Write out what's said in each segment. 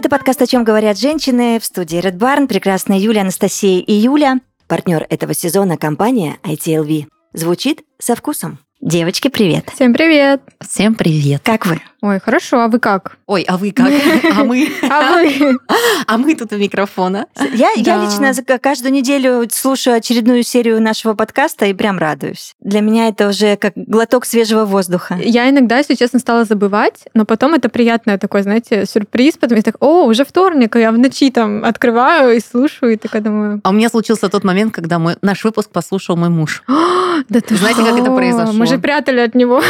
Это подкаст «О чем говорят женщины» в студии Red Barn. Прекрасная Юля, Анастасия и Юля. Партнер этого сезона – компания ITLV. Звучит со вкусом. Девочки, привет. Всем привет. Всем привет. Как вы? Ой, хорошо, а вы как? Ой, а вы как? А мы? А вы? А мы тут у микрофона. Я, я Да. лично за- каждую неделю слушаю очередную серию нашего подкаста и прям радуюсь. Для меня это уже как глоток свежего воздуха. Я иногда, если честно, стала забывать, но потом это приятный такой, знаете, сюрприз, потому что так, о, уже вторник, и я в ночи там открываю и слушаю, и такая думаю, А у меня случился тот момент, когда мой, наш выпуск послушал мой муж. да ты Знаете, как это произошло? Мы же прятали от него.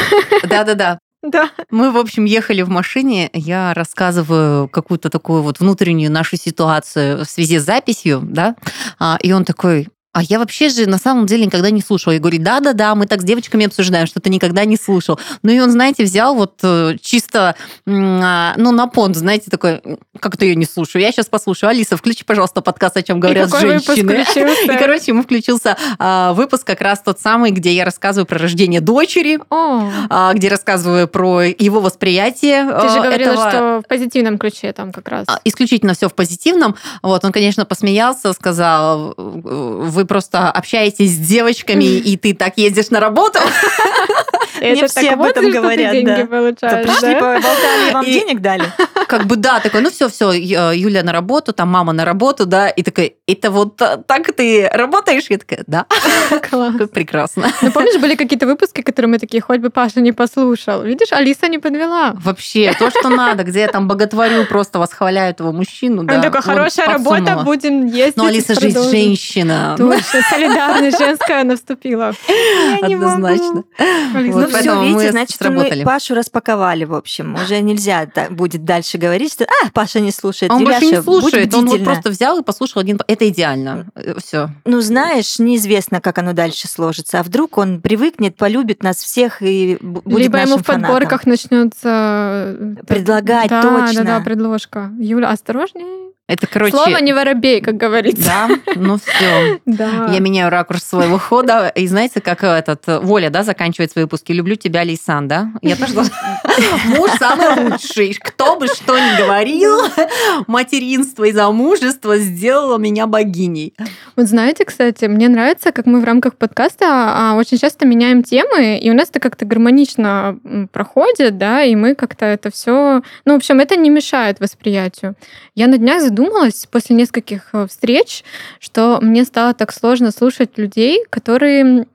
Да-да-да. Да. Мы, в общем, ехали в машине, я рассказываю какую-то такую вот внутреннюю нашу ситуацию в связи с записью, да, А, и он такой, а я вообще же на самом деле никогда не слушал. Я говорю, да-да-да, мы так с девочками обсуждаем, что ты никогда не слушал. Ну и он, знаете, взял вот э, чисто, а, ну, на понт, знаете, такой, как это я не слушаю? Я сейчас послушаю. Алиса, включи, пожалуйста, подкаст, о чем говорят и женщины. И, короче, ему включился а, выпуск как раз тот самый, где я рассказываю про рождение дочери, О, а, где рассказываю про его восприятие. ты же говорила, этого. что в позитивном ключе там как раз. Исключительно все в позитивном. Вот, он, конечно, посмеялся, сказал, вы просто общаетесь с девочками, и ты так ездишь на работу. Это все об этом говорят, да. Получаешь, пришли, да? поболтали, вам денег дали. Как бы, да, такой, ну все, все, Юля на работу, там мама на работу, да, и такой, это вот так ты работаешь? Я такая, да, Класс. прекрасно. Ну, помнишь, были какие-то выпуски, которые мы такие, хоть бы Паша не послушал. Видишь, Алиса не подвела. Вообще, то, что надо, где я там боготворю, просто восхваляю этого мужчину. Он такой, хорошая работа, будем ездить. Ну, Алиса же продолжим». женщина. Точно, солидарность женская наступила. Я не могу. Однозначно. Алиса, Вот ну все, видите, мы значит, сработали. мы Пашу распаковали, в общем. Уже нельзя будет дальше говорить, что «А, Паша не слушает». А Он больше не Юляша, слушает, он вот бдительна». просто взял и послушал один. Это идеально. Все. Ну, знаешь, неизвестно, как оно дальше сложится. А вдруг он привыкнет, полюбит нас всех и бу- будет Либо ему в подборках начнется... Предлагать, да, точно. Да, да, предложка. Юля, осторожнее. Это, короче... Слово не воробей, как говорится. Да, ну все. Да. Я меняю ракурс своего хода. И знаете, как этот Воля, да, заканчивает свои выпуски. Люблю тебя, Лейсан, да? Я тоже Муж самый лучший. Кто бы что ни говорил, материнство и замужество сделало меня богиней. Вот знаете, кстати, мне нравится, как мы в рамках подкаста а, очень часто меняем темы, и у нас это как-то гармонично проходит, да, и мы как-то это все... Ну, в общем, это не мешает восприятию. Я на днях задумалась после нескольких э, встреч, что мне стало так сложно слушать людей, которые...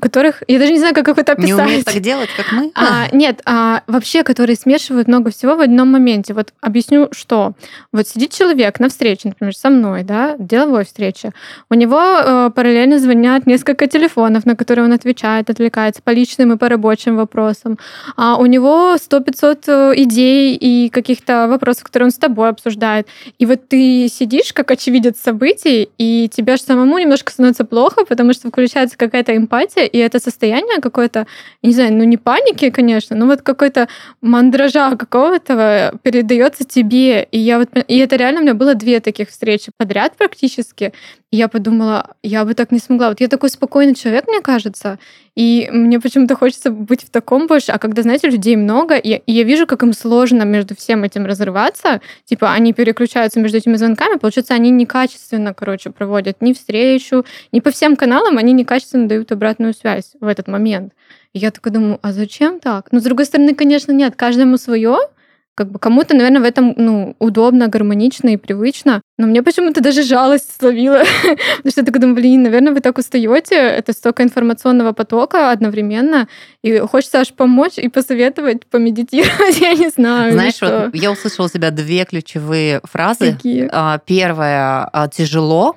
которых... Я даже не знаю, как их это Не описать. умеет так делать, как мы? А, нет, а, вообще, которые смешивают много всего в одном моменте. Вот объясню, что. Вот сидит человек на встрече, например, со мной, да, деловой встрече. У него э, параллельно звонят несколько телефонов, на которые он отвечает, отвлекается по личным и по рабочим вопросам. А у него 100-500 э, идей и каких-то вопросов, которые он с тобой обсуждает. И вот ты сидишь как очевидец событий, и тебе же самому немножко становится плохо, потому что включается какая-то эмпатия, и это состояние какое-то, не знаю, ну не паники, конечно, но вот какой-то мандража какого-то передается тебе. И я вот, и это реально у меня было две таких встречи подряд практически. И я подумала, я бы так не смогла. Вот я такой спокойный человек, мне кажется, и мне почему-то хочется быть в таком больше. А когда, знаете, людей много, и я вижу, как им сложно между всем этим разрываться, типа они переключаются между этими звонками, получается, они некачественно, короче, проводят ни встречу, ни по всем каналам, они некачественно дают обратную связь в этот момент. И я такая думаю, а зачем так? Но с другой стороны, конечно, нет, каждому свое. Как бы кому-то, наверное, в этом ну, удобно, гармонично и привычно. Но мне почему-то даже жалость словила. Потому что я такая думаю, блин, наверное, вы так устаете. Это столько информационного потока одновременно. И хочется аж помочь и посоветовать помедитировать. Я не знаю. Знаешь, вот я услышала у тебя две ключевые фразы. Какие? А, Первое а, тяжело,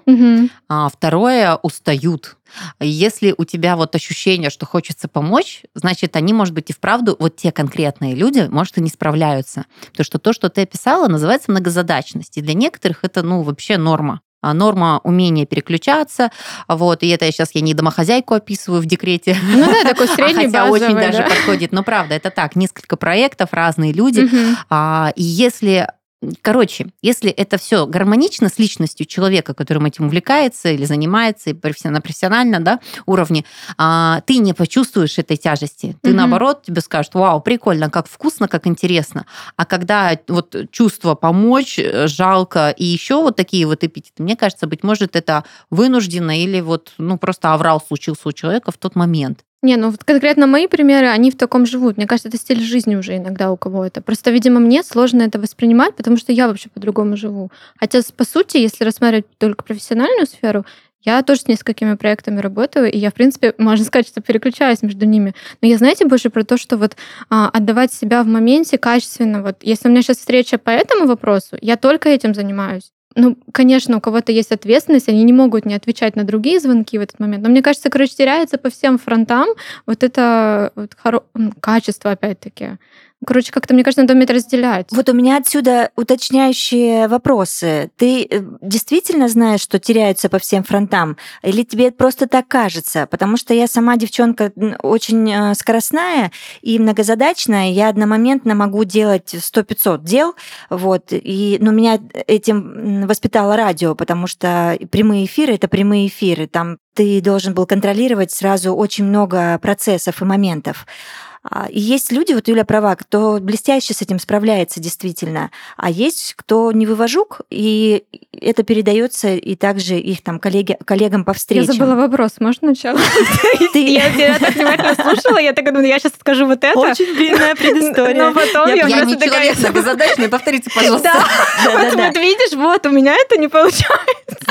а второе устают. Если у тебя вот ощущение, что хочется помочь, значит, они, может быть, и вправду, вот те конкретные люди, может, и не справляются. Потому что то, что ты описала, называется многозадачность. И для некоторых это, ну, вообще норма. А норма умения переключаться, вот, и это я сейчас я не домохозяйку описываю в декрете, Ну да, такой средний а хотя базовый, очень даже да. подходит. Но правда, это так, несколько проектов, разные люди. А, и если короче, если это все гармонично с личностью человека, которым этим увлекается или занимается, и профессионально, профессионально да, уровне, а, ты не почувствуешь этой тяжести. Ты, Мгм. наоборот, тебе скажут, вау, прикольно, как вкусно, как интересно. А когда вот чувство помочь, э, жалко, и еще вот такие вот эпитеты, мне кажется, быть может, это вынужденно или вот, ну, просто аврал случился у человека в тот момент. Не, ну вот конкретно мои примеры, они в таком живут. Мне кажется, это стиль жизни уже иногда у кого-то. Просто, видимо, мне сложно это воспринимать, потому что я вообще по-другому живу. Хотя, по сути, если рассматривать только профессиональную сферу, я тоже с несколькими проектами работаю, и я, в принципе, можно сказать, что переключаюсь между ними. Но я, знаете, больше про то, что вот а, отдавать себя в моменте качественно. Вот если у меня сейчас встреча по этому вопросу, я только этим занимаюсь. Ну, конечно, у кого-то есть ответственность, они не могут не отвечать на другие звонки в этот момент. Но мне кажется, короче, теряется по всем фронтам вот это вот хоро- качество, опять-таки. Короче, как-то, мне кажется, надо уметь разделять. Вот у меня отсюда уточняющие вопросы. Ты э, действительно знаешь, что теряются по всем фронтам? Или тебе просто так кажется? Потому что я сама девчонка очень э, скоростная и многозадачная. Я одномоментно могу делать 100-500 дел. Вот. И, но меня этим воспитало радио, потому что прямые эфиры — это прямые эфиры. Там ты должен был контролировать сразу очень много процессов и моментов. А, И есть люди, вот Юля права, кто блестяще с этим справляется действительно, а есть кто не вывожук, и это передается и также их там коллеги, коллегам по Я встречам. забыла вопрос, можно сначала? Ты- Я тебя так внимательно слушала, я так думаю, я сейчас скажу вот это. Очень длинная предыстория. Но потом я Я не просто такая... человек многозадачный, повторите, пожалуйста. Да, вот, вот видишь, вот у меня это не получается.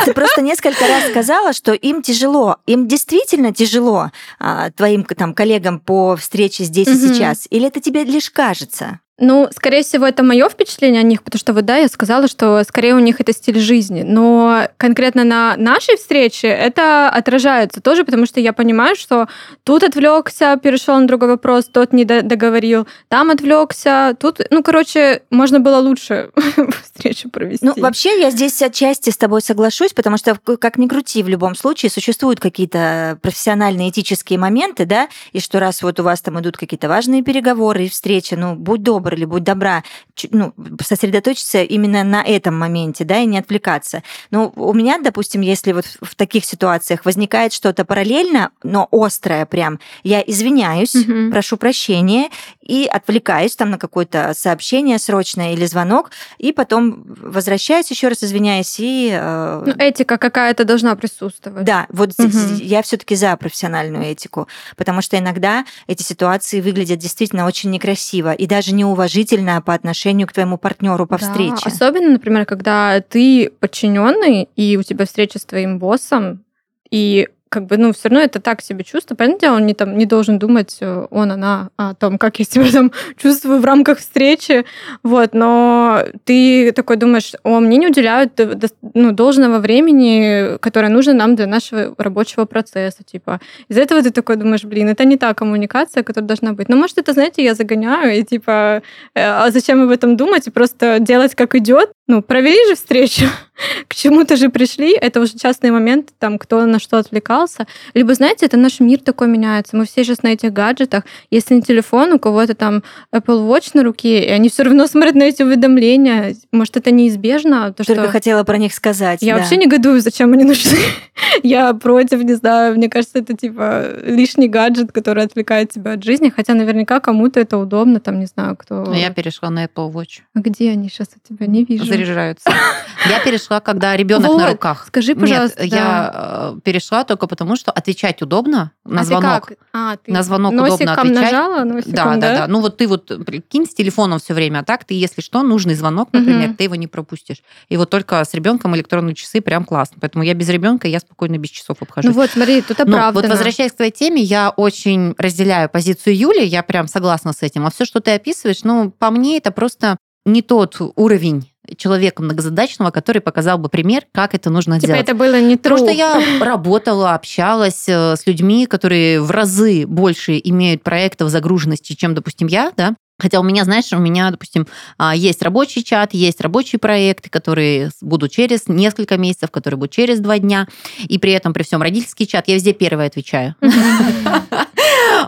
Ты просто несколько раз сказала, что им тяжело. Им действительно тяжело а, твоим там коллегам по встрече здесь и Мгм. сейчас. Или это тебе лишь кажется? Ну, скорее всего, это мое впечатление о них, потому что вот да, я сказала, что скорее у них это стиль жизни. Но конкретно на нашей встрече это отражается тоже, потому что я понимаю, что тут отвлекся, перешел на другой вопрос, тот не до- договорил, там отвлекся, тут, ну, короче, можно было лучше встречу провести. Ну, вообще, я здесь отчасти с тобой соглашусь, потому что, как ни крути, в любом случае существуют какие-то профессиональные этические моменты, да, и что раз вот у вас там идут какие-то важные переговоры и встречи, ну, будь добр или будь добра, ну, сосредоточиться именно на этом моменте, да, и не отвлекаться. Ну, у меня, допустим, если вот в таких ситуациях возникает что-то параллельно, но острое прям, я извиняюсь, Мгм. прошу прощения и отвлекаюсь там на какое-то сообщение срочное или звонок, и потом возвращаюсь еще раз, извиняюсь, и... э, Ну, этика какая-то должна присутствовать. да, вот Мгм. я все-таки за профессиональную этику, потому что иногда эти ситуации выглядят действительно очень некрасиво и даже неуважительно по отношению к твоему партнеру по Да, встрече. Особенно, например, когда ты подчиненный, и у тебя встреча с твоим боссом, и как бы, ну, все равно это так себе чувство. Понятное он не, там, не должен думать, э, он, она, о том, как я себя там чувствую в рамках встречи, вот, но ты такой думаешь, о, мне не уделяют ну, должного времени, которое нужно нам для нашего рабочего процесса, типа. Из-за этого ты такой думаешь, блин, это не та коммуникация, которая должна быть. Ну, может, это, знаете, я загоняю, и типа, э, а зачем об этом думать и просто делать как идет? Ну, провели же встречу, к чему-то же пришли, это уже частный момент, там, кто на что отвлекался. Либо, знаете, это наш мир такой меняется. Мы все сейчас на этих гаджетах. Если не телефон, у кого-то там Apple Watch на руке, и они все равно смотрят на эти уведомления. Может, это неизбежно? То, Только что... хотела про них сказать. Я да. вообще не зачем они нужны. Я против, не знаю. Мне кажется, это типа лишний гаджет, который отвлекает тебя от жизни. Хотя наверняка кому-то это удобно, там, не знаю, кто... Но я перешла на Apple Watch. А где они сейчас у тебя? Не вижу. Заряжаются. Я перешла, когда ребенок на руках. Скажи, пожалуйста, Нет, я э, перешла только потому, что отвечать удобно на А ты звонок. как? А, ты На звонок удобно отвечать. нажала? Носиком, Да, да, да. Ну вот ты вот прикинь с телефоном все время, а так ты, если что, нужный звонок, например, ты его не пропустишь. И вот только с ребенком электронные часы прям классно. Поэтому я без ребенка, я спокойно без часов обхожусь. Ну вот, смотри, тут Но оправдано. вот возвращаясь к твоей теме, я очень разделяю позицию Юли, я прям согласна с этим. А все, что ты описываешь, ну, по мне, это просто не тот уровень человека многозадачного, который показал бы пример, как это нужно Типа делать. это было не Потому true. что я работала, общалась э, с людьми, которые в разы больше имеют проектов загруженности, чем, допустим, я, да. Хотя у меня, знаешь, у меня, допустим, а, есть рабочий чат, есть рабочие проекты, которые будут через несколько месяцев, которые будут через два дня. И при этом, при всем родительский чат, я везде первая отвечаю.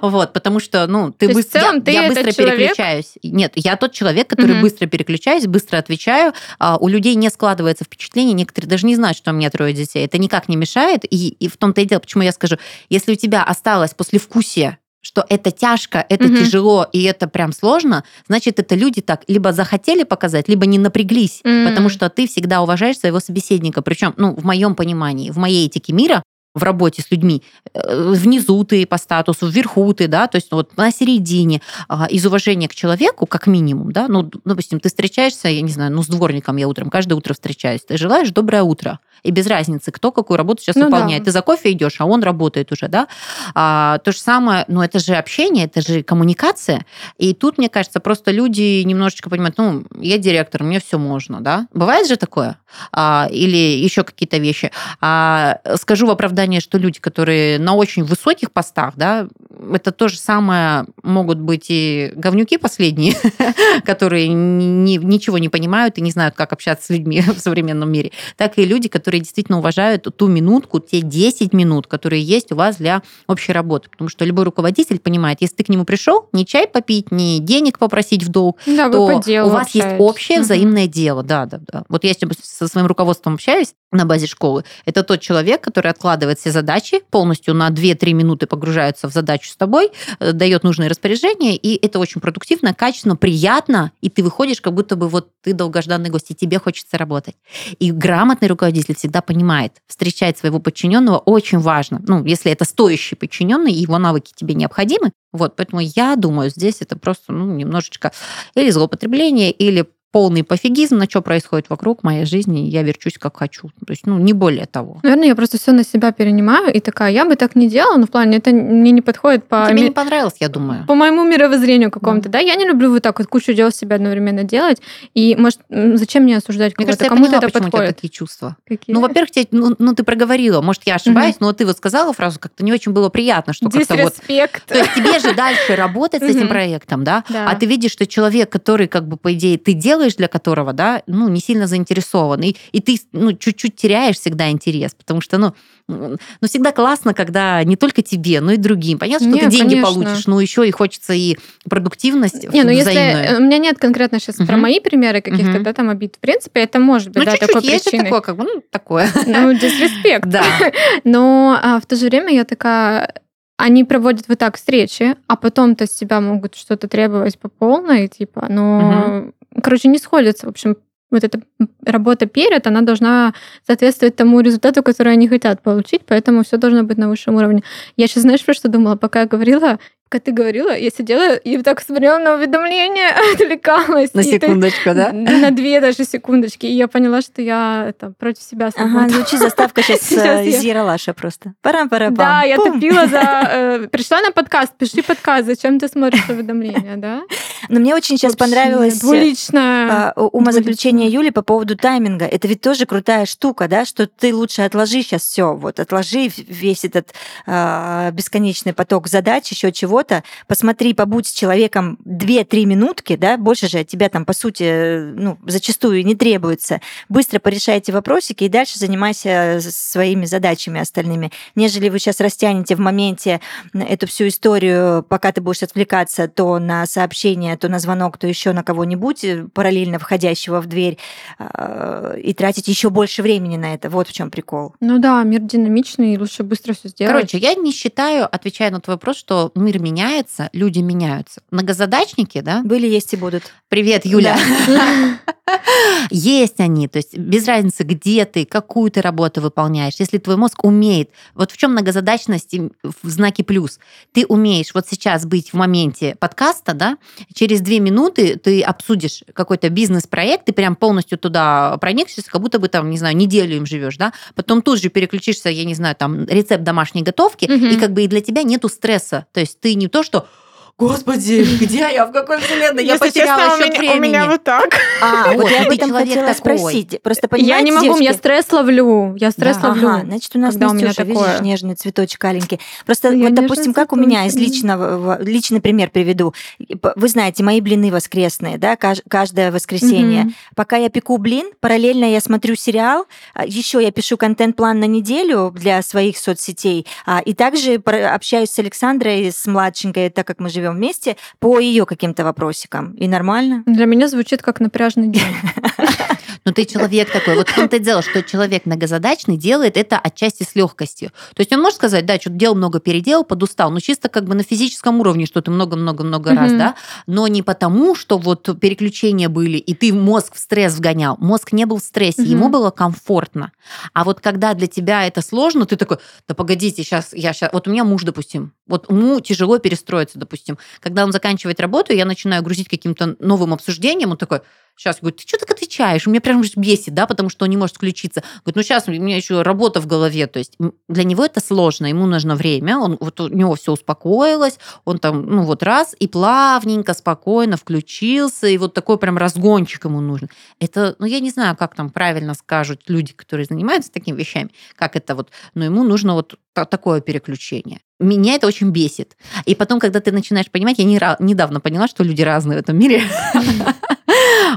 Вот, потому что, ну, ты То быстро, целом я, ты я быстро человек? переключаюсь. Нет, я тот человек, который Мгм. быстро переключаюсь, быстро отвечаю. А, у людей не складывается впечатление, некоторые даже не знают, что у меня трое детей. Это никак не мешает. И, и в том-то и дело, почему я скажу, если у тебя осталось послевкусие, что это тяжко, это Мгм. тяжело и это прям сложно, значит, это люди так либо захотели показать, либо не напряглись, М. потому что ты всегда уважаешь своего собеседника. Причем, ну, в моем понимании, в моей этике мира, в работе с людьми, э, внизу ты по статусу, вверху ты, да, то есть вот на середине, а, из уважения к человеку, как минимум, да, ну, допустим, ты встречаешься, я не знаю, ну, с дворником я утром, каждое утро встречаюсь, ты желаешь доброе утро, и без разницы, кто какую работу сейчас Ну да. выполняет. Ты за кофе идешь, а он работает уже, да. А, то же самое, ну, это же общение, это же коммуникация, и тут, мне кажется, просто люди немножечко понимают, ну, я директор, мне все можно, да. Бывает же такое? А, или еще какие-то вещи. А, скажу в оправдание, что люди, которые на очень высоких постах, да, это то же самое могут быть и говнюки последние, которые ни- ничего не понимают и не знают, как общаться с людьми в современном мире, так и люди, которые действительно уважают ту минутку, те 10 минут, которые есть у вас для общей работы. Потому что любой руководитель понимает, если ты к нему пришел, не чай попить, не денег попросить в долг, Да, то у вас есть общаетесь. общее Мгм. взаимное дело. Да, да, да. Вот я с- со своим руководством общаюсь на базе школы. Это тот человек, который откладывает все задачи, полностью на 2-3 минуты погружается в задачу с тобой, э, дает нужные распоряжения, и это очень продуктивно, качественно, приятно, и ты выходишь, как будто бы вот ты долгожданный гость, и тебе хочется работать. И грамотный руководитель всегда понимает, встречать своего подчиненного очень важно. Ну, если это стоящий подчиненный, его навыки тебе необходимы. Вот, поэтому я думаю, здесь это просто ну, немножечко или злоупотребление, или полный пофигизм, на что происходит вокруг моей жизни, я верчусь как хочу. То есть, ну, не более того. Наверное, я просто все на себя перенимаю и такая, я бы так не делала, но в плане это мне не подходит по, Тебе ми- не понравилось, я думаю. по моему мировоззрению какому-то, да. Я не люблю вот так вот кучу дел себе одновременно делать. И, может, зачем мне осуждать кого-то? Кому-то поняла, это почему у тебя подходит. такие чувства. Какие? Ну, во-первых, тебе, ну, ну, ты проговорила, может, я ошибаюсь, но ты вот сказала фразу, как-то не очень было приятно, что как-то вот... То есть тебе же дальше работать с этим проектом, да? Да. А ты видишь, что человек, который, как бы, по идее, ты делаешь для которого, да, ну, не сильно заинтересован. И, и ты, ну, чуть-чуть теряешь всегда интерес, потому что, ну, ну, всегда классно, когда не только тебе, но и другим. Понятно, что Не, ты деньги конечно. получишь, но еще и хочется и продуктивность Не, ну если у меня нет конкретно сейчас про Мгм. мои примеры каких-то, Мгм. да, там обид. В принципе, это может быть, Ну, да, чуть-чуть такой есть причиной. такое, как бы, ну, такое. Ну, дисреспект. Да. Но а, в то же время я такая, они проводят вот так встречи, а потом-то с тебя могут что-то требовать по полной, типа, но, короче, не сходятся. В общем, вот эта работа перед, она должна соответствовать тому результату, который они хотят получить, поэтому все должно быть на высшем уровне. Я сейчас, знаешь, про что думала, пока я говорила, пока ты говорила, я сидела и так смотрела на уведомление, отвлекалась. На И ты- секундочку, да? На две даже секундочки. И я поняла, что я это, против себя Ага, звучит заставка сейчас Сейчас я- из Яралаша просто. пара пара Да, я топила за... э, Пришла на подкаст, пиши подкаст, зачем ты смотришь уведомления, да? Но мне очень сейчас Вообще, понравилось... э, Двуличная. а, умозаключение Юли по поводу тайминга. Это ведь тоже крутая штука, да, что ты лучше отложи сейчас все, вот отложи весь этот а, бесконечный поток задач, еще чего-то, посмотри, побудь с человеком 2-3 минутки, да, больше же от тебя там, по сути, ну, зачастую не требуется. Быстро порешайте вопросики и дальше занимайся своими задачами остальными. Нежели вы сейчас растянете в моменте эту всю историю, пока ты будешь отвлекаться то на сообщение, то на звонок, то еще на кого-нибудь, э, параллельно входящего в дверь, э, и тратить еще больше времени на это. Вот в чем прикол. Ну да, мир динамичный, и лучше быстро все сделать. Короче, я не считаю, отвечая на твой вопрос, что мир меняется, люди меняются. Многозадачники, да? Были, есть и будут. Привет, Юля. Есть они, то есть без разницы, где ты, какую ты работу выполняешь. Если твой мозг умеет, вот в чем многозадачность в знаке плюс. Ты умеешь вот сейчас быть в моменте подкаста, да, через две минуты ты обсудишь какой-то бизнес-проект, ты прям полностью туда проникнешься, как будто бы там, не знаю, неделю им живешь, да, потом тут же переключишься, я не знаю, там, рецепт домашней готовки, Мгм. и как бы и для тебя нету стресса. То есть ты не то, что господи, где я, в какой вселенной? Я Если потеряла честно, у счет меня- времени. У меня вот так. А, вот я об этом хотела спросить. Просто Я не могу, я стресс ловлю. Я стресс ловлю. Ага, значит, у нас когда у меня Настюша, видишь, такое. нежный цветочек аленький. Просто вот, допустим, как у меня из личного, личный пример приведу. Вы знаете, мои блины воскресные, да, каж- каждое воскресенье. Пока я пеку блин, параллельно я смотрю сериал, еще я пишу контент-план на неделю для своих соцсетей, а, и также общаюсь с Александрой, с младшенькой, так как мы живем вместе, по ее каким-то вопросикам. И нормально. Для меня звучит как напряжный день. Но ты человек такой. Вот в том-то и дело, что человек многозадачный делает это отчасти с легкостью. То есть он может сказать, да, что-то делал много, переделал, подустал, но чисто как бы на физическом уровне, что ты много-много-много раз, Мгм. да, но не потому, что вот переключения были, и ты мозг в стресс вгонял. Мозг не был в стрессе, Мгм. ему было комфортно. А вот когда для тебя это сложно, ты такой, да погодите, сейчас я сейчас... Вот у меня муж, допустим, вот ему тяжело перестроиться, допустим. Когда он заканчивает работу, я начинаю грузить каким-то новым обсуждением, он такой, сейчас, говорит, ты что так отвечаешь? У меня прям бесит, да, потому что он не может включиться. Говорит, ну сейчас у меня еще работа в голове, то есть для него это сложно, ему нужно время, он, вот у него все успокоилось, он там, ну вот раз, и плавненько, спокойно включился, и вот такой прям разгончик ему нужен. Это, ну я не знаю, как там правильно скажут люди, которые занимаются такими вещами, как это вот, но ему нужно вот та- такое переключение. Меня это очень бесит. И потом, когда ты начинаешь понимать, я не недавно поняла, что люди разные в этом мире.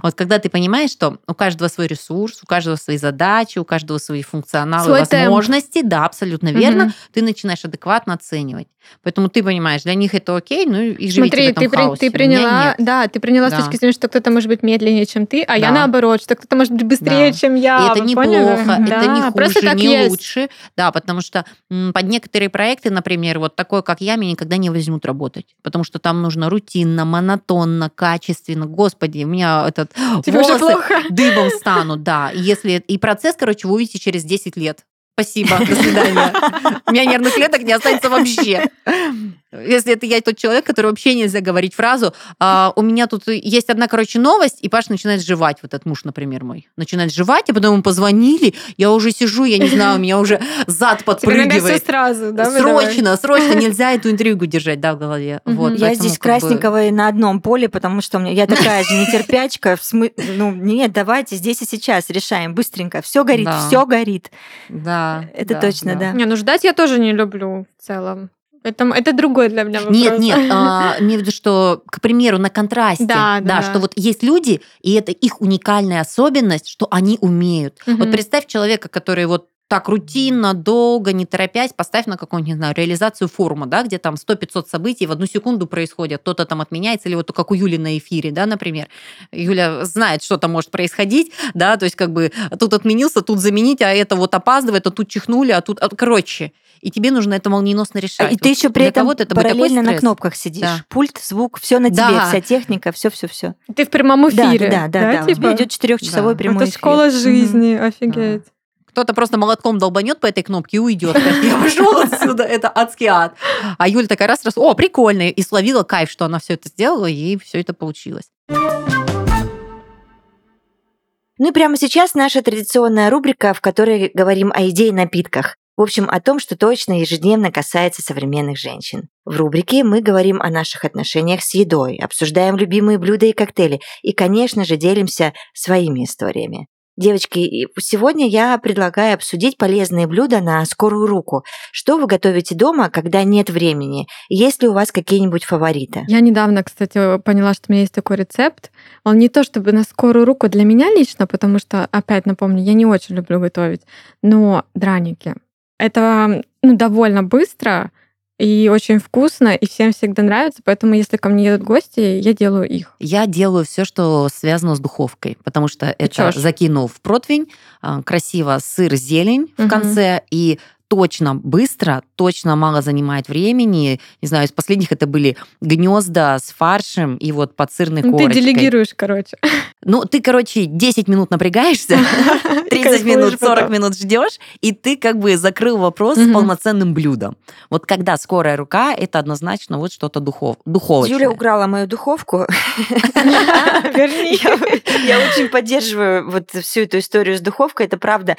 Вот когда ты понимаешь, что у каждого свой ресурс, у каждого свои задачи, у каждого свои функционалы, Свой темп. возможности, да, абсолютно верно, Мгм. ты начинаешь адекватно оценивать. Поэтому ты понимаешь, для них это окей, ну и живите Смотри, в этом ты, хаосе. ты приняла, да, ты приняла Да. с точки зрения, что кто-то может быть медленнее, чем ты, а я Да. наоборот, что кто-то может быть быстрее, Да. чем я. И это Вы не поняли? плохо, это Да, не просто хуже, так не есть. лучше. Да, потому что под некоторые проекты, например, вот такой, как я, меня никогда не возьмут работать. Потому что там нужно рутинно, монотонно, качественно. Господи, у меня этот Тебе волосы дыбом станут, да. Если... И процесс, короче, вы увидите через 10 лет. Спасибо, до свидания. У меня нервных клеток не останется вообще. Если это я тот человек, который вообще нельзя говорить фразу, «А, у меня тут есть одна, короче, новость, и Паш начинает жевать, вот этот муж, например, мой. Начинает жевать, а потом ему позвонили, я уже сижу, я не знаю, у меня уже зад подпрыгивает. сразу, да? Срочно, срочно, нельзя эту интригу держать, да, в голове. Вот, Я здесь красненького на одном поле, потому что я такая же нетерпячка. Ну, нет, давайте здесь и сейчас решаем быстренько. Все горит, все горит. Да. Это точно, да. Не, ну ждать я тоже не люблю в целом. Это, это другой для меня вопрос. Нет, нет, а, имею в виду, что, к примеру, на контрасте, Да, да, да. что вот есть люди, и это их уникальная особенность, что они умеют. Вот Мгм. представь человека, который вот так рутинно, долго, не торопясь, поставь на какую-нибудь, не знаю, реализацию форума, да, где там 100-500 событий в одну секунду происходят, кто-то там отменяется, или вот как у Юли на эфире, да, например. Юля знает, что там может происходить, да, то есть как бы тут отменился, тут заменить, а это вот опаздывает, а тут чихнули, а тут... а, Короче, и тебе нужно это молниеносно решать. И ты Вот еще при этом это параллельно на кнопках сидишь. Да. Пульт, звук, все на тебе, Да. вся техника, все, все, все. Ты в прямом эфире. Да, да, да, да. У тебя типа? идет четырехчасовой Да. прямой Это эфир. школа Мгм. жизни, офигеть. Кто-то просто молотком долбанет по этой кнопке и уйдет. Я пошел отсюда, это адский ад. А Юля такая раз, раз, о, прикольно, и словила кайф, что она все это сделала, и все это получилось. Ну и прямо сейчас наша традиционная рубрика, в которой говорим о еде и напитках. В общем, о том, что точно ежедневно касается современных женщин. В рубрике мы говорим о наших отношениях с едой, обсуждаем любимые блюда и коктейли и, конечно же, делимся своими историями. Девочки, сегодня я предлагаю обсудить полезные блюда на скорую руку. Что вы готовите дома, когда нет времени? Есть ли у вас какие-нибудь фавориты? Я недавно, кстати, поняла, что у меня есть такой рецепт. Он не то чтобы на скорую руку для меня лично, потому что, опять напомню, я не очень люблю готовить, но драники. Это ну, довольно быстро и очень вкусно, и всем всегда нравится, поэтому если ко мне едут гости, я делаю их. Я делаю все, что связано с духовкой, потому что это Печёшь. закинул в противень, а, красиво сыр, зелень в Мгм. конце, и точно быстро, точно мало занимает времени. Не знаю, из последних это были гнезда с фаршем и вот под сырной Ну, ты корочкой. делегируешь, короче. Ну, ты, короче, 10 минут напрягаешься, 30 минут, 40 минут ждешь, и ты как бы закрыл вопрос с полноценным блюдом. Вот когда скорая рука, это однозначно вот что-то духов, духовочное. Юля украла мою духовку. Верни. Я, я очень поддерживаю вот всю эту историю с духовкой. Это правда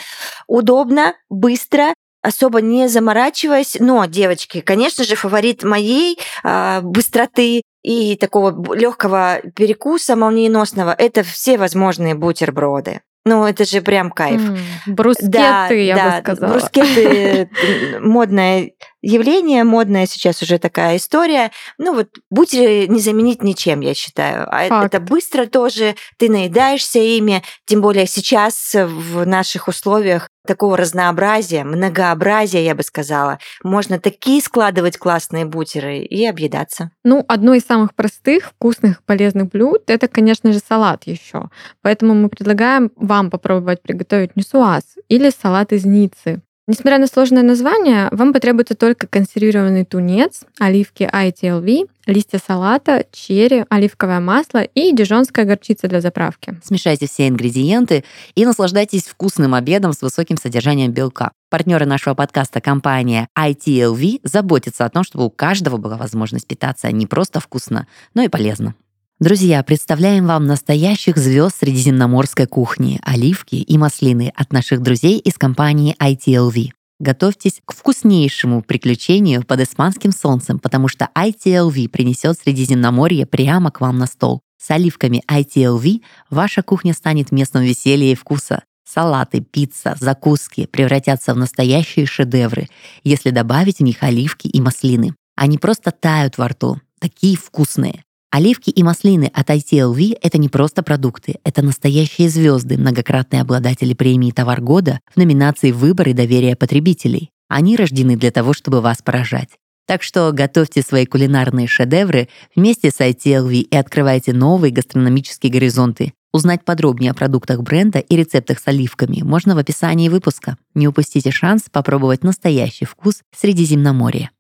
удобно, быстро, особо не заморачиваясь. Но, девочки, конечно же, фаворит моей а, быстроты и такого легкого перекуса молниеносного это все возможные бутерброды. Ну, это же прям кайф. М, Брускеты, Да, я да, бы сказала. брускеты э, модное явление, модная сейчас уже такая история. Ну вот бутеры не заменить ничем, я считаю. А это- Факт. это быстро тоже, ты наедаешься ими, тем более сейчас в наших условиях такого разнообразия, многообразия, я бы сказала. Можно такие складывать классные бутеры и объедаться. Ну, одно из самых простых, вкусных, полезных блюд это, конечно же, салат еще. Поэтому мы предлагаем вам попробовать приготовить нюсуаз или салат из ницы. Несмотря на сложное название, вам потребуется только консервированный тунец, оливки ITLV, листья салата, черри, оливковое масло и дижонская горчица для заправки. Смешайте все ингредиенты и наслаждайтесь вкусным обедом с высоким содержанием белка. Партнеры нашего подкаста компания ITLV заботятся о том, чтобы у каждого была возможность питаться не просто вкусно, но и полезно. Друзья, представляем вам настоящих звезд средиземноморской кухни, оливки и маслины от наших друзей из компании ITLV. Готовьтесь к вкуснейшему приключению под испанским солнцем, потому что ITLV принесет Средиземноморье прямо к вам на стол. С оливками ITLV ваша кухня станет местом веселья и вкуса. Салаты, пицца, закуски превратятся в настоящие шедевры, если добавить в них оливки и маслины. Они просто тают во рту, такие вкусные. Оливки и маслины от ITLV — это не просто продукты, это настоящие звезды, многократные обладатели премии «Товар года» в номинации «Выбор и доверие потребителей». Они рождены для того, чтобы вас поражать. Так что готовьте свои кулинарные шедевры вместе с ITLV и открывайте новые гастрономические горизонты. Узнать подробнее о продуктах бренда и рецептах с оливками можно в описании выпуска. Не упустите шанс попробовать настоящий вкус Средиземноморья.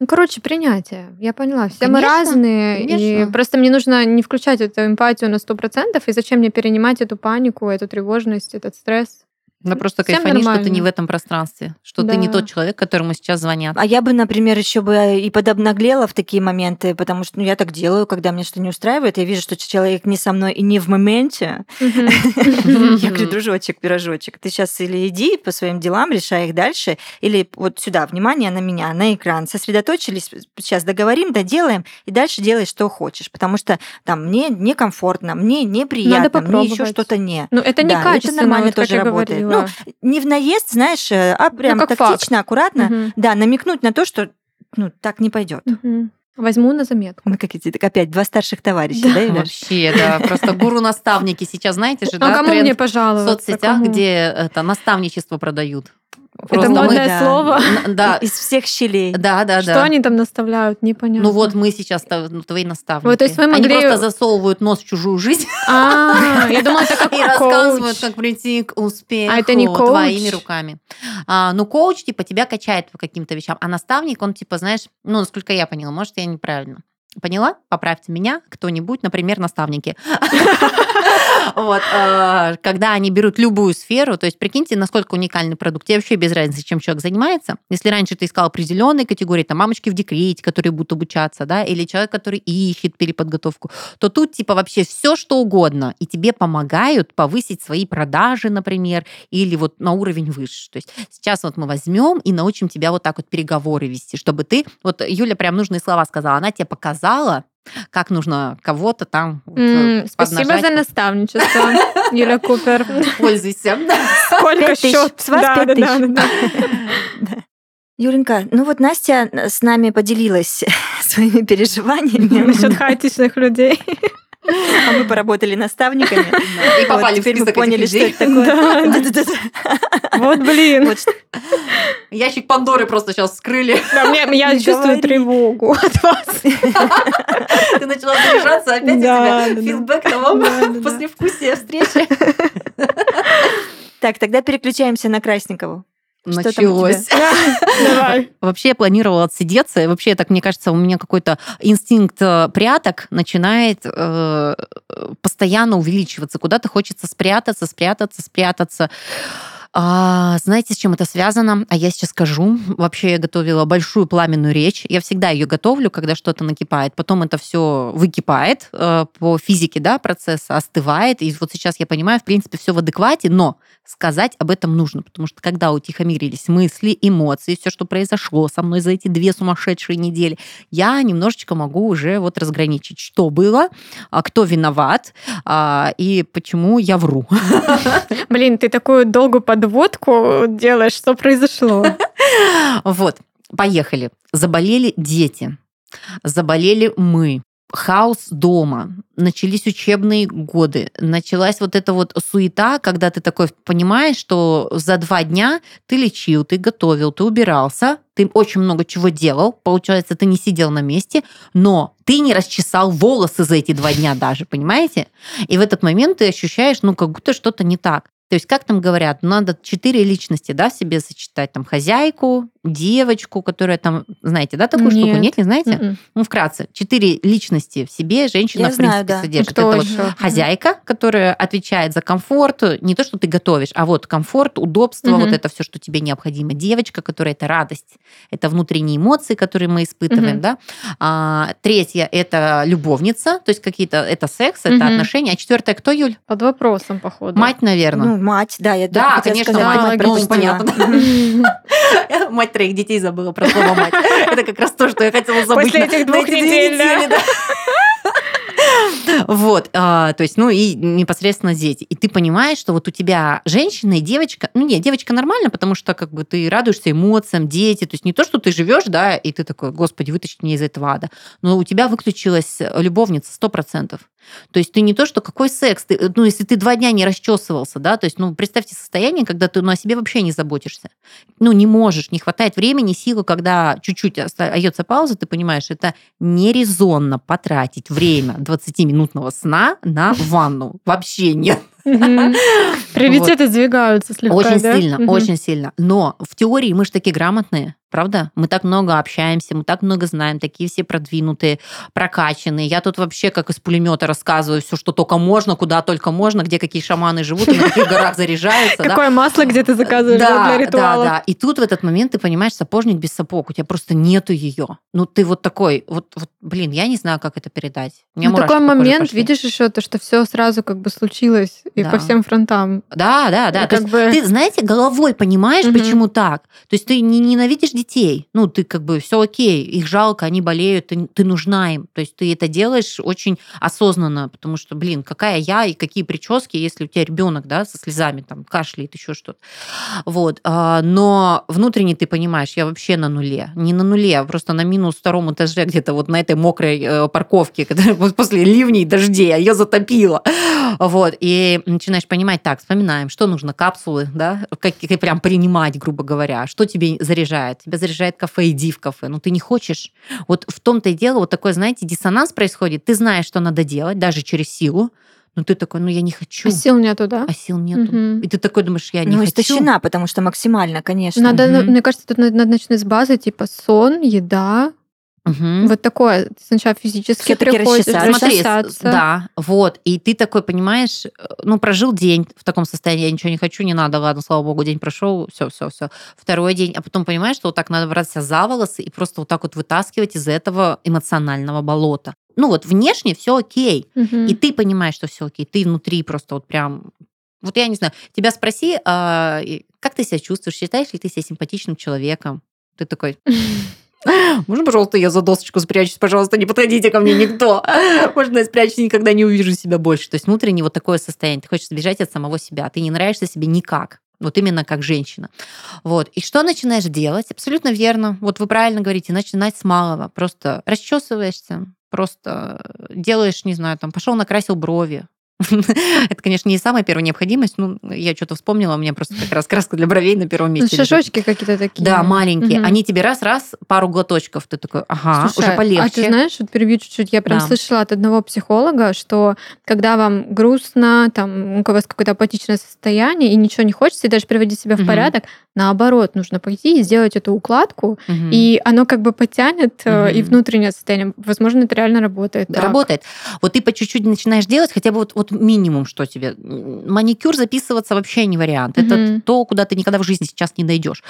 Ну, короче, принятие. Я поняла. Все мы Конечно, разные. И конечно. просто мне нужно не включать эту эмпатию на 100%, и зачем мне перенимать эту панику, эту тревожность, этот стресс. Да просто Всем кайфани, что ты нормально. не в этом пространстве, что ты не Да. тот человек, которому сейчас звонят. А я бы, например, еще бы и подобнаглела в такие моменты, потому что ну, я так делаю, когда мне что-то не устраивает, я вижу, что человек не со мной и не в моменте. Я говорю, дружочек, пирожочек, ты сейчас или иди по своим делам, решай их дальше, или вот сюда, внимание на меня, на экран. Сосредоточились, сейчас договорим, доделаем, и дальше делай, что хочешь. Потому что там мне некомфортно, мне неприятно, мне еще что-то не. Ну, это не Да, это качественно, нормально тоже работает. Ну, не в наезд, знаешь, э, а прям как тактично, аккуратно, Мгм. да, намекнуть на то, что ну, так не пойдет. Мгм. Возьму на заметку. Мы как эти, так опять два старших товарища, Да. да? Вообще, да, просто гуру-наставники сейчас, знаете же, А да, кому тренд мне в пожаловаться? соцсетях, Кому? где это наставничество продают. Это мы- модное да. слово. Да, Из всех щелей. да, да, Что да. они там наставляют, непонятно. Ну вот мы сейчас ну, твои наставники. Вот, то есть вы Они могли- просто засовывают нос в чужую жизнь А, я думала, это как и рассказывают, как прийти к успеху А это не коуч? твоими руками. А, ну, коуч, типа, тебя качает по каким-то вещам, а наставник, он, типа, знаешь, ну, насколько я поняла, может, я неправильно. Поняла? Поправьте меня, кто-нибудь, например, наставники. Вот, э, когда они берут любую сферу, то есть прикиньте, насколько уникальный продукт. Тебе вообще без разницы, чем человек занимается. Если раньше ты искал определенные категории, там мамочки в декрете, которые будут обучаться, да, или человек, который ищет переподготовку, то тут типа вообще все что угодно, и тебе помогают повысить свои продажи, например, или вот на уровень выше. То есть сейчас вот мы возьмем и научим тебя вот так вот переговоры вести, чтобы ты, вот Юля прям нужные слова сказала, она тебе показала, как нужно кого-то там вот, М, э, Спасибо за наставничество, Юля Купер. Пользуйся. Сколько счет? С вас пять тысяч. Юленька, ну вот Настя с нами поделилась своими переживаниями. Насчет хаотичных людей. А мы поработали наставниками. И попали в список поняли, что это такое. Вот блин. Ящик Пандоры просто сейчас. Да, мне- Я чувствую тревогу от вас. Ты начала заряжаться, опять у Да, тебя да, да. фидбэк того послевкусия встречи. Так, тогда переключаемся на Красникову. Что Началось. Давай. Вообще я планировала отсидеться. и Вообще, так мне кажется, у меня какой-то инстинкт э, пряток начинает э, постоянно увеличиваться. Куда-то хочется спрятаться, спрятаться, спрятаться. А, знаете, с чем это связано? А я сейчас скажу. Вообще я готовила большую пламенную речь. Я всегда ее готовлю, когда что-то накипает. Потом это все выкипает э, по физике да, процесса, остывает. И вот сейчас я понимаю, в принципе, все в адеквате, но сказать об этом нужно, потому что когда утихомирились мысли, эмоции, все, что произошло со мной за эти две сумасшедшие недели, я немножечко могу уже вот разграничить, что было, а кто виноват а, и почему я вру. Блин, ты такую долгую подводку делаешь, что произошло? Вот, поехали. Заболели дети, заболели мы, хаос дома, начались учебные годы, началась вот эта вот суета, когда ты такой понимаешь, что за два дня ты лечил, ты готовил, ты убирался, ты очень много чего делал, получается, ты не сидел на месте, но ты не расчесал волосы за эти два дня даже, понимаете? И в этот момент ты ощущаешь, ну, как будто что-то не так. То есть, как там говорят, надо четыре личности, да, себе сочетать, там, хозяйку, девочку, которая там, знаете, да, такую Нет. штуку? Нет, не знаете? Mm-mm. Ну, вкратце, четыре личности в себе женщина, Я в принципе, да. содержит. Кто Это еще? вот хозяйка, которая отвечает за комфорт, не то, что ты готовишь, а вот комфорт, удобство, mm-hmm. вот это все, что тебе необходимо. Девочка, которая это радость, это внутренние эмоции, которые мы испытываем, mm-hmm. да. А, третья это любовница, то есть какие-то это секс, это mm-hmm. отношения. А четвертая кто, Юль? Под вопросом, походу. Мать, наверное. Ну, мать, да, я да, конечно, сказать, мать, мать, ну, понятно. Мать троих детей забыла про слово мать. Это как раз то, что я хотела забыть. После этих двух недель. Вот, а, то есть, ну и непосредственно дети. И ты понимаешь, что вот у тебя женщина и девочка, ну нет, девочка нормально, потому что как бы ты радуешься эмоциям, дети, то есть не то, что ты живешь, да, и ты такой, господи, вытащи меня из этого ада, но у тебя выключилась любовница сто процентов. То есть ты не то, что какой секс, ты, ну, если ты два дня не расчесывался, да, то есть, ну, представьте состояние, когда ты, ну, о себе вообще не заботишься. Ну, не можешь, не хватает времени, силы, когда чуть-чуть остается пауза, ты понимаешь, это нерезонно потратить время 20-минутного сна на ванну. Вообще нет. Приоритеты сдвигаются слегка, Очень сильно, очень сильно. Но в теории мы же такие грамотные. Правда? Мы так много общаемся, мы так много знаем, такие все продвинутые, прокачанные. Я тут вообще как из пулемета рассказываю все, что только можно, куда только можно, где какие шаманы живут, и на каких горах заряжаются. Какое масло где ты заказываешь для ритуала. Да, да. И тут в этот момент ты понимаешь, сапожник без сапог, у тебя просто нету ее. Ну ты вот такой, вот, вот блин, я не знаю, как это передать. Ну такой момент, видишь еще то, что все сразу как бы случилось и по всем фронтам. Да, да, да. Ты, знаете, головой понимаешь, почему так. То есть ты не ненавидишь детей. Ну, ты как бы все окей, их жалко, они болеют, ты, ты нужна им. То есть ты это делаешь очень осознанно, потому что, блин, какая я и какие прически, если у тебя ребенок, да, со слезами там кашляет, еще что-то. Вот. А, но внутренне ты понимаешь, я вообще на нуле. Не на нуле, а просто на минус втором этаже где-то вот на этой мокрой э, парковке, которая после ливней и дождей, а ее затопило. Вот. И начинаешь понимать, так, вспоминаем, что нужно, капсулы, да, как, как прям принимать, грубо говоря, что тебе заряжает тебя заряжает кафе, иди в кафе. Но ты не хочешь. Вот в том-то и дело, вот такой, знаете, диссонанс происходит. Ты знаешь, что надо делать, даже через силу, но ты такой, ну я не хочу. А сил нету, да? А сил нету. Угу. И ты такой думаешь, я не ну, хочу. Ну, истощена, потому что максимально, конечно. Надо, угу. мне кажется, тут надо начинать с базы, типа сон, еда, Угу. Вот такое сначала физически приходит Смотри, да, вот. И ты такой понимаешь, э, ну, прожил день в таком состоянии, я ничего не хочу, не надо, ладно, слава богу, день прошел, все, все, все. Второй день, а потом понимаешь, что вот так надо брать себя за волосы и просто вот так вот вытаскивать из этого эмоционального болота. Ну вот внешне все окей, угу. и ты понимаешь, что все окей, ты внутри просто вот прям вот я не знаю, тебя спроси, а, как ты себя чувствуешь, считаешь ли ты себя симпатичным человеком? Ты такой, можно, пожалуйста, я за досочку спрячусь? Пожалуйста, не подходите ко мне никто. Можно я спрячусь, никогда не увижу себя больше. То есть внутренне вот такое состояние. Ты хочешь сбежать от самого себя. Ты не нравишься себе никак. Вот именно как женщина. Вот. И что начинаешь делать? Абсолютно верно. Вот вы правильно говорите, начинать с малого. Просто расчесываешься, просто делаешь, не знаю, там, пошел накрасил брови, Это, конечно, не самая первая необходимость. Ну, я что-то вспомнила, у меня просто как раз краска для бровей на первом месте. Ну, шашочки какие-то такие. Да, маленькие. Угу. Они тебе раз-раз, пару глоточков. Ты такой, ага, Слушай, уже полегче. А ты знаешь, вот перебью чуть-чуть, я прям да. слышала от одного психолога, что когда вам грустно, там, у вас какое-то апатичное состояние, и ничего не хочется, и даже приводить себя в угу. порядок, наоборот, нужно пойти и сделать эту укладку, угу. и оно как бы потянет угу. и внутреннее состояние. Возможно, это реально работает. Работает. Вот ты по чуть-чуть начинаешь делать, хотя бы вот, вот минимум, что тебе. Маникюр записываться вообще не вариант. Это Мгм. то, куда ты никогда в жизни сейчас не дойдешь.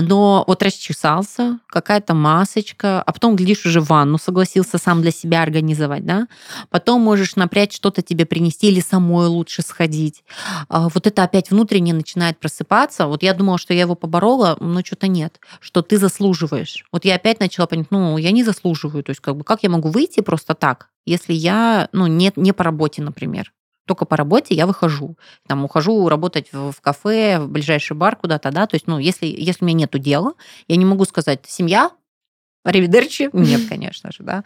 Но вот расчесался, какая-то масочка, а потом, глядишь, уже ванну согласился сам для себя организовать, да? Потом можешь напрячь что-то тебе принести или самой лучше сходить. А, Вот это опять внутренне начинает просыпаться. Вот я думала, что я его поборола, но что-то нет. Что ты заслуживаешь. Вот я опять начала понимать, ну, я не заслуживаю. То есть, как бы, как я могу выйти просто так, если я, ну, не, не по работе, например. Только по работе я выхожу. Там ухожу работать в, в кафе, в ближайший бар куда-то, да. То есть, ну, если, если у меня нету дела, я не могу сказать, семья, Аривидерчи? Нет, конечно же, да.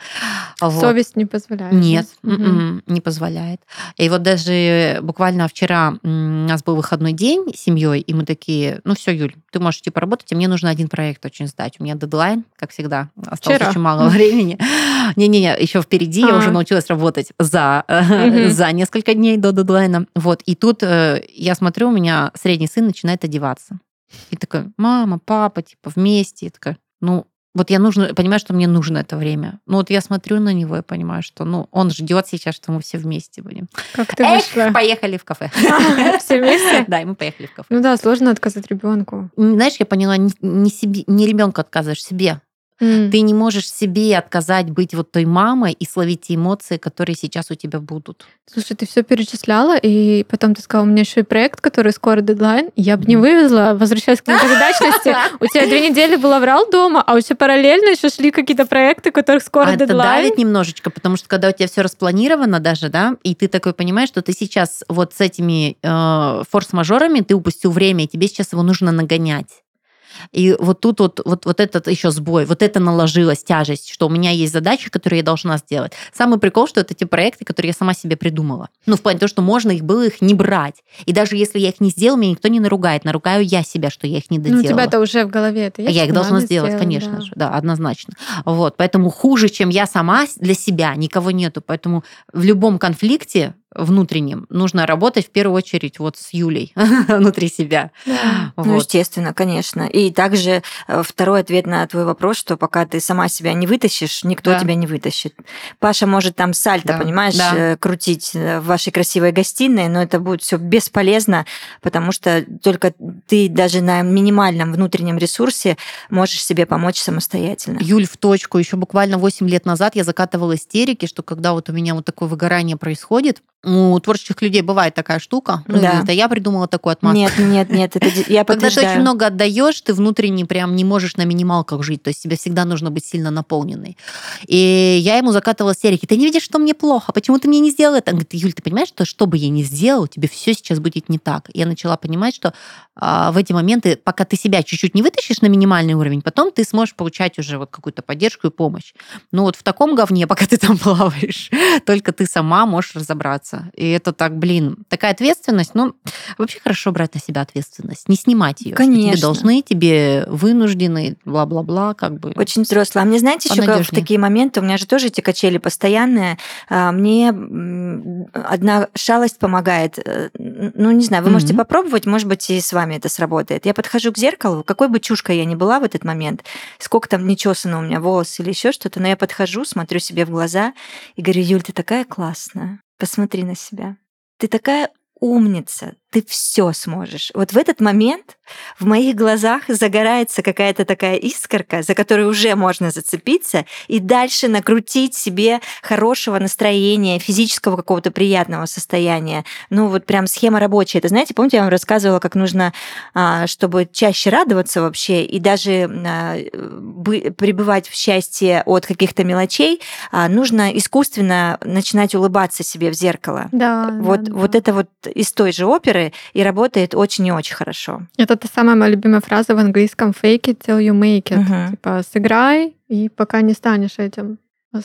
Вот. Совесть не позволяет. Нет, м-м, не позволяет. И вот даже буквально вчера у нас был выходной день с семьей, и мы такие, ну все, Юль, ты можешь идти поработать, а мне нужно один проект очень сдать. У меня дедлайн, как всегда, осталось Вчера. очень мало времени. Не-не-не, еще впереди я А. уже научилась работать за, за несколько дней до дедлайна. Вот, и тут э, я смотрю, у меня средний сын начинает одеваться. И такой, мама, папа, типа вместе. Я такая, ну, вот я нужно, понимаю, что мне нужно это время. Ну вот я смотрю на него и понимаю, что ну он ждет сейчас, что мы все вместе будем. Как ты Эх, вышла? поехали в кафе. Все вместе? Да, и мы поехали в кафе. Ну да, сложно отказать ребенку. Знаешь, я поняла, не, не себе, не ребенку отказываешь, себе. Ты не можешь себе отказать быть вот той мамой и словить те эмоции, которые сейчас у тебя будут. Слушай, ты все перечисляла, и потом ты сказала, у меня еще и проект, который скоро дедлайн. Я бы не вывезла, возвращаясь к многозадачности. У тебя две недели был аврал дома, а у тебя параллельно еще шли какие-то проекты, у которых скоро а это дедлайн. давит немножечко, потому что когда у тебя все распланировано даже, да, и ты такой понимаешь, что ты сейчас вот с этими э, форс-мажорами ты упустил время, и тебе сейчас его нужно нагонять. И вот тут вот, вот, вот этот еще сбой, вот это наложилась тяжесть, что у меня есть задачи, которые я должна сделать. Самый прикол, что это те проекты, которые я сама себе придумала. Ну, в плане того, что можно их было их не брать. И даже если я их не сделала, меня никто не наругает. Наругаю я себя, что я их не Ну, доделала. у тебя-то уже в голове это есть. Я их должна сделать, сделать, конечно да. же, да, однозначно. Вот, поэтому хуже, чем я сама для себя, никого нету. Поэтому в любом конфликте внутреннем нужно работать в первую очередь вот с Юлей внутри себя. Да. Ну, Вот. естественно, конечно. И также э, второй ответ на твой вопрос, что пока ты сама себя не вытащишь, никто Да. тебя не вытащит. Паша может там сальто, Да, понимаешь, да. э, крутить э, в вашей красивой гостиной, но это будет все бесполезно, потому что только ты даже на минимальном внутреннем ресурсе можешь себе помочь самостоятельно. Юль в точку. Еще буквально 8 лет назад я закатывала истерики, что когда вот у меня вот такое выгорание происходит, у творческих людей бывает такая штука. Ну, Да. это я придумала такую отмазку. Нет, нет, нет, это я Когда ты очень много отдаешь, ты внутренне прям не можешь на минималках жить. То есть тебе всегда нужно быть сильно наполненной. И я ему закатывала истерики. Ты не видишь, что мне плохо? Почему ты мне не сделал это? Он говорит, Юль, ты понимаешь, что что бы я ни сделал, тебе все сейчас будет не так. Я начала понимать, что а, в эти моменты, пока ты себя чуть-чуть не вытащишь на минимальный уровень, потом ты сможешь получать уже вот какую-то поддержку и помощь. Но вот в таком говне, пока ты там плаваешь, только ты сама можешь разобраться. И это так, блин, такая ответственность. Ну, вообще хорошо брать на себя ответственность, не снимать ее. Тебе Конечно. должны, тебе вынуждены, бла-бла-бла, как бы. Очень взрослая. А мне, знаете, еще как в такие моменты, у меня же тоже эти качели постоянные, а, мне одна шалость помогает. Э, Ну, не знаю, вы можете Мгм. попробовать, может быть, и с вами это сработает. Я подхожу к зеркалу, какой бы чушкой я ни была в этот момент, сколько там не чесано у меня волос или еще что-то, но я подхожу, смотрю себе в глаза и говорю, Юль, ты такая классная, посмотри на себя. Ты такая умница, ты все сможешь. Вот в этот момент в моих глазах загорается какая-то такая искорка, за которую уже можно зацепиться и дальше накрутить себе хорошего настроения, физического какого-то приятного состояния. Ну вот прям схема рабочая. Это знаете, помните, я вам рассказывала, как нужно, а, чтобы чаще радоваться вообще и даже а, бы- пребывать в счастье от каких-то мелочей, а, нужно искусственно начинать улыбаться себе в зеркало. Да, да, Вот, да. вот это вот из той же оперы и работает очень и очень хорошо. Это та самая моя любимая фраза в английском «fake it till you make it». Мгм. Типа «сыграй, и пока не станешь этим».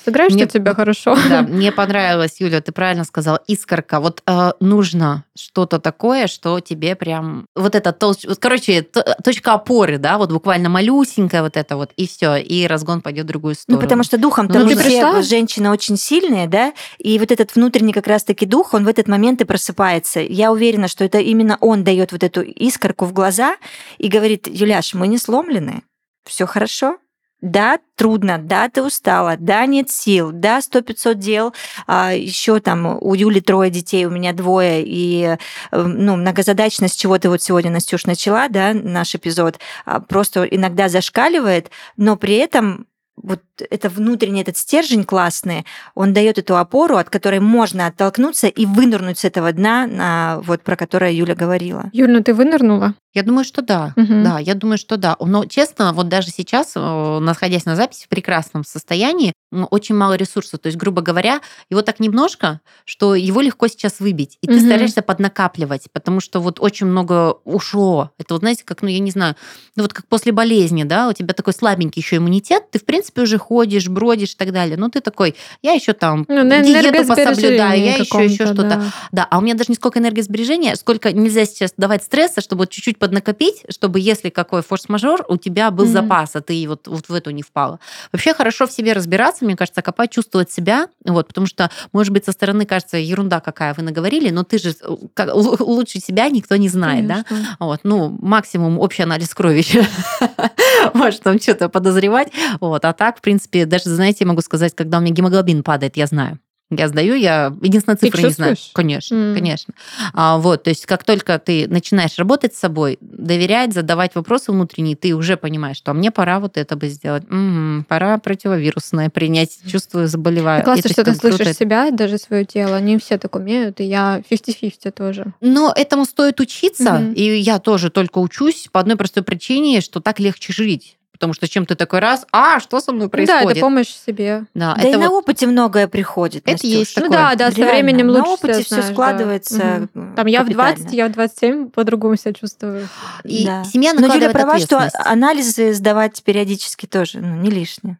Сыграй, что Мне- тебе хорошо. Да, мне понравилось, Юля, ты правильно сказала, искорка. Вот э, нужно что-то такое, что тебе прям... Вот это, толч- вот, короче, т- точка опоры, да, вот буквально малюсенькая вот это вот, и все, и разгон пойдет в другую Ну, сторону. потому что духом Ну, там ты все пришла? женщины очень сильные, да, и вот этот внутренний как раз-таки дух, он в этот момент и просыпается. Я уверена, что это именно он дает вот эту искорку в глаза и говорит, Юляш, мы не сломлены, все хорошо, да, трудно, да, ты устала, да, нет сил, да, сто пятьсот дел, а, еще там у Юли трое детей, у меня двое, и э, ну, многозадачность, чего ты вот сегодня, Настюш, начала, да, наш эпизод, а, просто иногда зашкаливает, но при этом вот это внутренний этот стержень классный, он дает эту опору, от которой можно оттолкнуться и вынырнуть с этого дна, на, вот про которое Юля говорила. Юль, ну ты вынырнула? Я думаю, что да. Мгм. Да, я думаю, что да. Но честно, вот даже сейчас, э, находясь на записи в прекрасном состоянии, м, очень мало ресурсов. То есть, грубо говоря, его так немножко, что его легко сейчас выбить. И ты Мгм. стараешься поднакапливать, потому что вот очень много ушло. Это вот, знаете, как, ну, я не знаю, ну вот как после болезни, да, у тебя такой слабенький еще иммунитет, ты, в принципе, уже ходишь, бродишь и так далее. Но ты такой, я еще там Ну, диету пособлюдаю, я еще, еще что-то. да. Да, а у меня даже не сколько энергосбережения, сколько нельзя сейчас давать стресса, чтобы вот чуть-чуть поднакопить, чтобы если какой форс-мажор, у тебя был Мгм. запас, а ты вот, вот в эту не впала. Вообще хорошо в себе разбираться, мне кажется, копать, чувствовать себя, вот, потому что, может быть, со стороны кажется, ерунда какая вы наговорили, но ты же э, как- лучше себя никто не знает, да? Конечно. Вот, ну, максимум общий анализ крови. Может там что-то подозревать. Вот, а так, в принципе, даже, знаете, могу сказать, когда у меня гемоглобин падает, я знаю. Я сдаю, я единственная цифра не знаю. Конечно, М. конечно. А, вот, то есть как только ты начинаешь работать с собой, доверять, задавать вопросы внутренние, ты уже понимаешь, что а мне пора вот это бы сделать. Мгм, пора противовирусное принять, чувствую, заболеваю. Классно, что ты круто слышишь это. себя, даже свое тело. Не все так умеют, и я 50-50 тоже. Но этому стоит учиться, Мгм. и я тоже только учусь по одной простой причине, что так легче жить. Потому что чем ты такой раз, а, что со мной Да, это происходит? помощь себе. Да, Да и это на вот- опыте многое приходит. Это Настюш. есть Ну такое. да, да, со Реально, временем на лучше опыте себя все знаешь, да. складывается. Мгм. м, Там я в 20, капитально. я в 27 по-другому себя чувствую. И Да. семья Но Юля права, что анализы сдавать периодически тоже ну, не лишнее.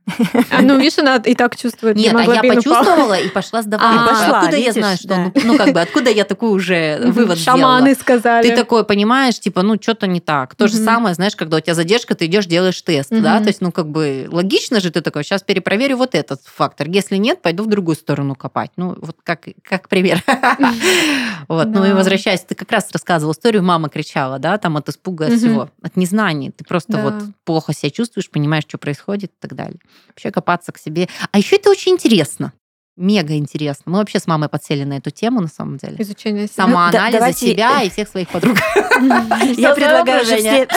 А, ну, видишь, она и так чувствует. Нет, а я почувствовала и пошла сдавать. А, пошла, откуда я знаю, что, да. ну, ну, как бы, откуда я такой уже вывод Шаманы сделала? сказали. Ты такой понимаешь, типа, ну, что-то не так. То же самое, знаешь, когда у тебя задержка, ты идешь, делаешь тест, да, Мгм. то есть, ну, как бы, логично же ты такой, сейчас перепроверю вот этот фактор. Если нет, пойду в другую сторону копать. Ну, вот как, как пример. Вот, ну и Да. возвращаясь, ты как раз рассказывала историю, мама кричала, да, там от испуга, от всего, от незнания. Ты просто Да. вот плохо себя чувствуешь, понимаешь, что происходит и так далее. Вообще копаться к себе. А еще это очень интересно. Мега интересно. Мы вообще с мамой подсели на эту тему, на самом деле. Изучение себя. Самоанализа давайте- себя и всех своих подруг. Я предлагаю уже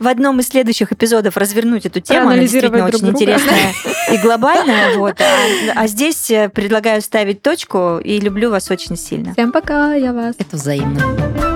в одном из следующих эпизодов развернуть эту тему. Она действительно очень интересная и глобальная. Вот. А, а здесь э, предлагаю ставить точку и люблю вас очень сильно. Всем пока, я вас. Это взаимно.